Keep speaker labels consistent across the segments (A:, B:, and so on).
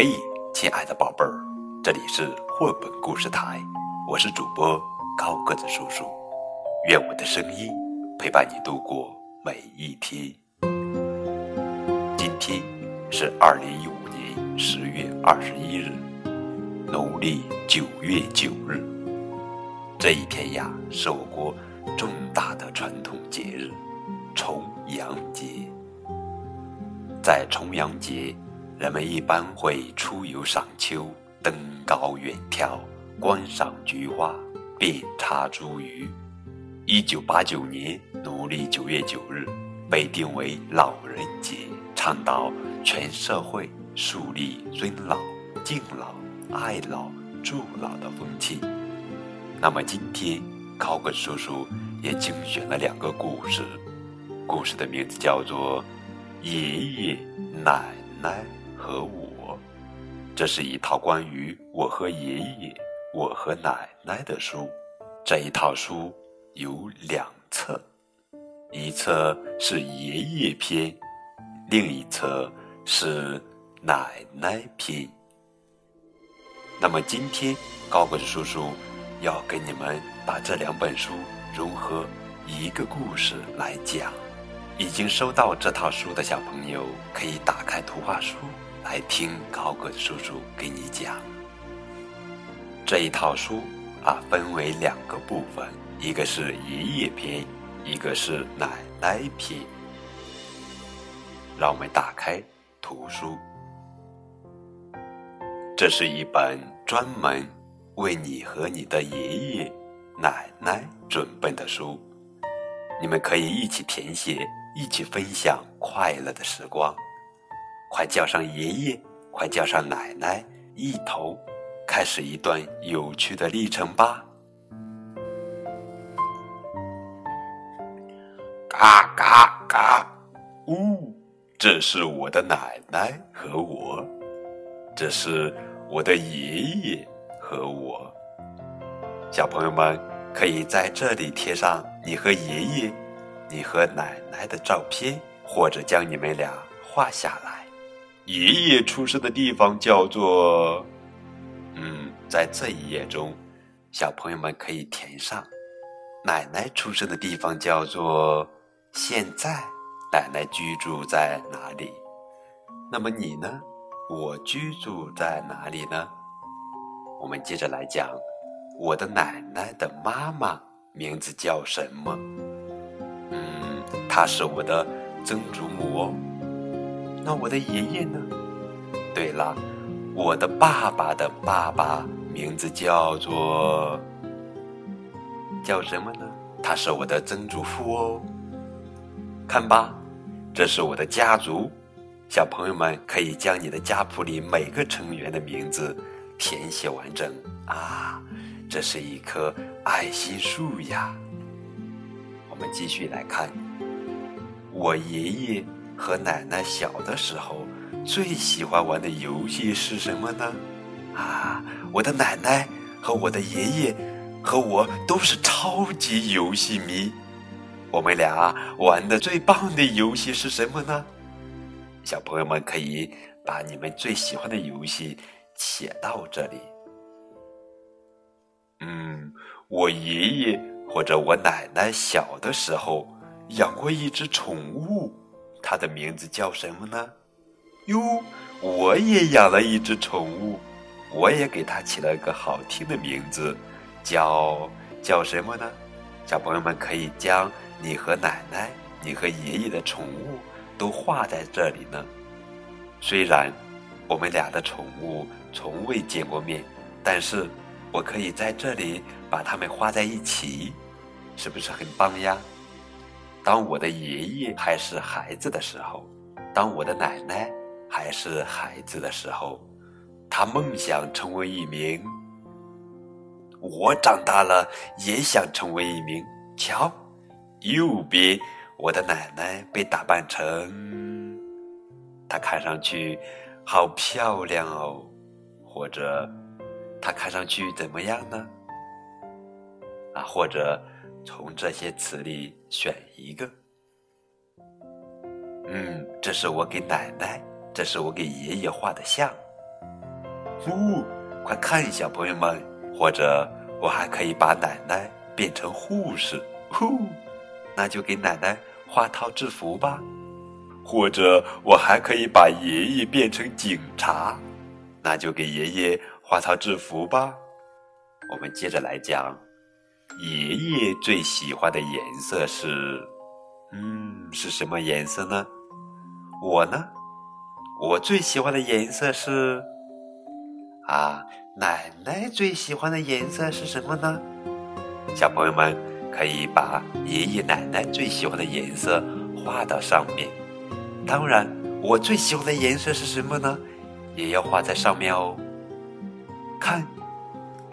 A: 嘿，亲爱的宝贝儿，这里是绘本故事台，我是主播高个子叔叔。愿我的声音陪伴你度过每一天。今天是二零一五年十月二十一日，农历九月九日。这一天呀，是我国重大的传统节日——重阳节。在重阳节。人们一般会出游赏秋、登高远眺、观赏菊花、遍插茱萸。一九八九年农历九月九日被定为老人节，倡导全社会树立尊老、敬老、爱老、助老的风气。那么今天，高个叔叔也精选了两个故事，故事的名字叫做《爷爷奶奶》。和我，这是一套关于我和爷爷、我和奶奶的书。这一套书有两册，一册是爷爷篇，另一册是奶奶篇。那么今天高个子叔叔要给你们把这两本书融合一个故事来讲。已经收到这套书的小朋友可以打开图画书。来听高个叔叔给你讲这一套书啊，分为两个部分，一个是爷爷篇，一个是奶奶篇。让我们打开图书，这是一本专门为你和你的爷爷奶奶准备的书，你们可以一起填写，一起分享快乐的时光。快叫上爷爷，快叫上奶奶，一同开始一段有趣的历程吧！嘎嘎嘎，呜，这是我的奶奶和我，这是我的爷爷和我。小朋友们可以在这里贴上你和爷爷、你和奶奶的照片，或者将你们俩画下来。爷爷出生的地方叫做……嗯，在这一页中，小朋友们可以填上。奶奶出生的地方叫做……现在，奶奶居住在哪里？那么你呢？我居住在哪里呢？我们接着来讲，我的奶奶的妈妈名字叫什么？嗯，她是我的曾祖母哦。那我的爷爷呢？对了，我的爸爸的爸爸名字叫做叫什么呢？他是我的曾祖父哦。看吧，这是我的家族。小朋友们可以将你的家谱里每个成员的名字填写完整啊！这是一棵爱心树呀。我们继续来看，我爷爷。和奶奶小的时候最喜欢玩的游戏是什么呢？啊，我的奶奶和我的爷爷和我都是超级游戏迷。我们俩玩的最棒的游戏是什么呢？小朋友们可以把你们最喜欢的游戏写到这里。嗯，我爷爷或者我奶奶小的时候养过一只宠物。它的名字叫什么呢？哟，我也养了一只宠物，我也给它起了个好听的名字，叫叫什么呢？小朋友们可以将你和奶奶、你和爷爷的宠物都画在这里呢。虽然我们俩的宠物从未见过面，但是我可以在这里把它们画在一起，是不是很棒呀？当我的爷爷还是孩子的时候，当我的奶奶还是孩子的时候，他梦想成为一名。我长大了也想成为一名。瞧，右边我的奶奶被打扮成，她看上去好漂亮哦，或者她看上去怎么样呢？啊，或者。从这些词里选一个。嗯，这是我给奶奶，这是我给爷爷画的像。呼，快看，小朋友们！或者我还可以把奶奶变成护士，呼，那就给奶奶画套制服吧。或者我还可以把爷爷变成警察，那就给爷爷画套制服吧。我们接着来讲，爷爷最喜欢的颜色是，嗯，是什么颜色呢？我呢，我最喜欢的颜色是，啊，奶奶最喜欢的颜色是什么呢？小朋友们可以把爷爷奶奶最喜欢的颜色画到上面。当然，我最喜欢的颜色是什么呢？也要画在上面哦。看。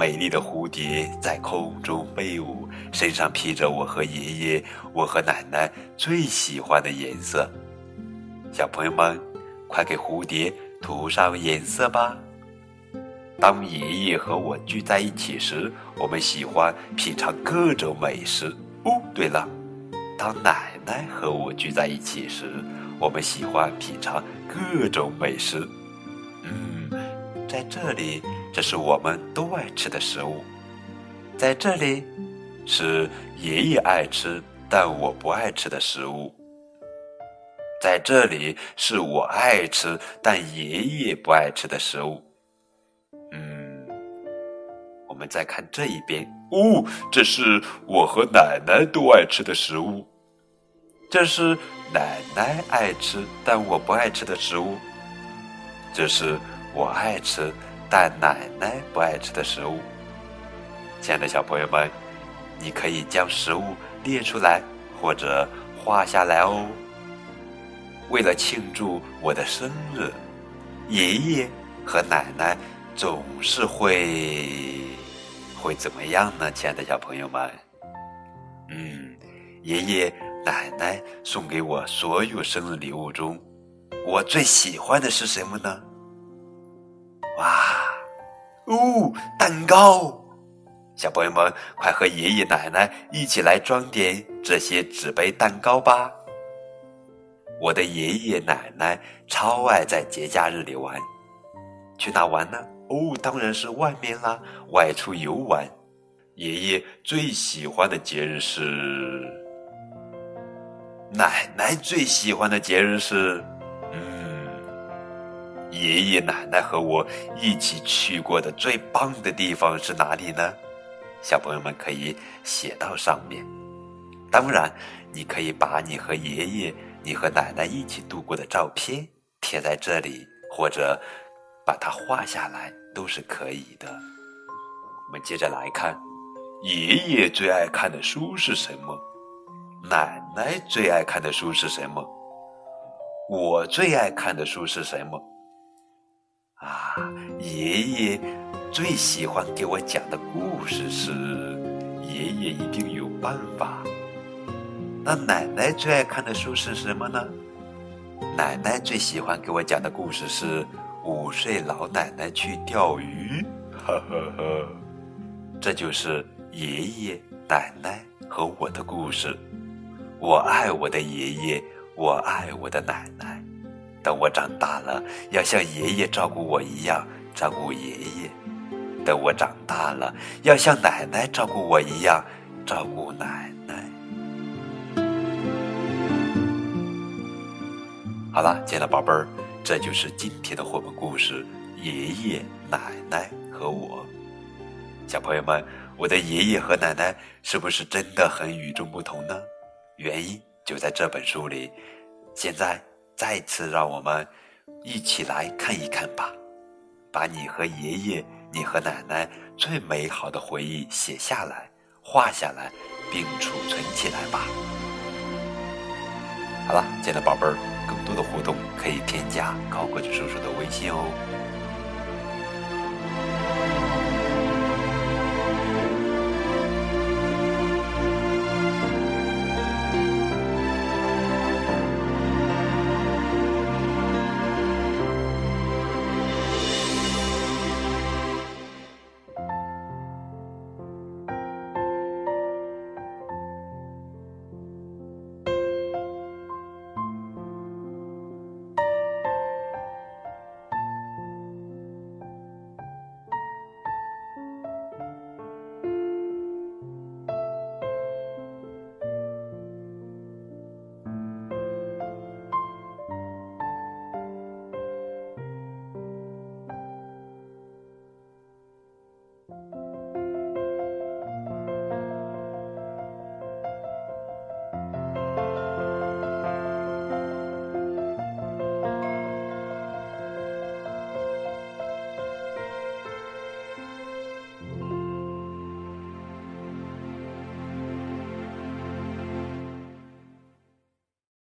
A: 美丽的蝴蝶在空中飞舞，身上披着我和爷爷、我和奶奶最喜欢的颜色。小朋友们，快给蝴蝶涂上颜色吧！当爷爷和我聚在一起时，我们喜欢品尝各种美食。哦，对了，当奶奶和我聚在一起时，我们喜欢品尝各种美食。嗯，在这里。这是我们都爱吃的食物，在这里是爷爷爱吃但我不爱吃的食物，在这里是我爱吃但爷爷不爱吃的食物。嗯，我们再看这一边哦，这是我和奶奶都爱吃的食物，这是奶奶爱吃但我不爱吃的食物，这是我爱吃。但奶奶不爱吃的食物，亲爱的小朋友们，你可以将食物列出来或者画下来哦。为了庆祝我的生日，爷爷和奶奶总是会会怎么样呢？亲爱的小朋友们，嗯，爷爷奶奶送给我所有生日礼物中，我最喜欢的是什么呢？哇，哦，蛋糕！小朋友们，快和爷爷奶奶一起来装点这些纸杯蛋糕吧！我的爷爷奶奶超爱在节假日里玩，去哪玩呢？哦，当然是外面啦，外出游玩。爷爷最喜欢的节日是，奶奶最喜欢的节日是。爷爷奶奶和我一起去过的最棒的地方是哪里呢？小朋友们可以写到上面。当然，你可以把你和爷爷、你和奶奶一起度过的照片贴在这里，或者把它画下来，都是可以的。我们接着来看，爷爷最爱看的书是什么？奶奶最爱看的书是什么？我最爱看的书是什么？啊，爷爷最喜欢给我讲的故事是《爷爷一定有办法》。那奶奶最爱看的书是什么呢？奶奶最喜欢给我讲的故事是《五岁老奶奶去钓鱼》。呵呵呵，这就是爷爷奶奶和我的故事。我爱我的爷爷，我爱我的奶奶。等我长大了，要像爷爷照顾我一样照顾爷爷；等我长大了，要像奶奶照顾我一样照顾奶奶。好了，亲爱的宝贝儿，这就是今天的绘本故事《爷爷奶奶和我》。小朋友们，我的爷爷和奶奶是不是真的很与众不同呢？原因就在这本书里。现在。再次让我们一起来看一看吧，把你和爷爷、你和奶奶最美好的回忆写下来、画下来，并储存起来吧。好了，亲爱的宝贝儿，更多的互动可以添加高个子叔叔的微信哦。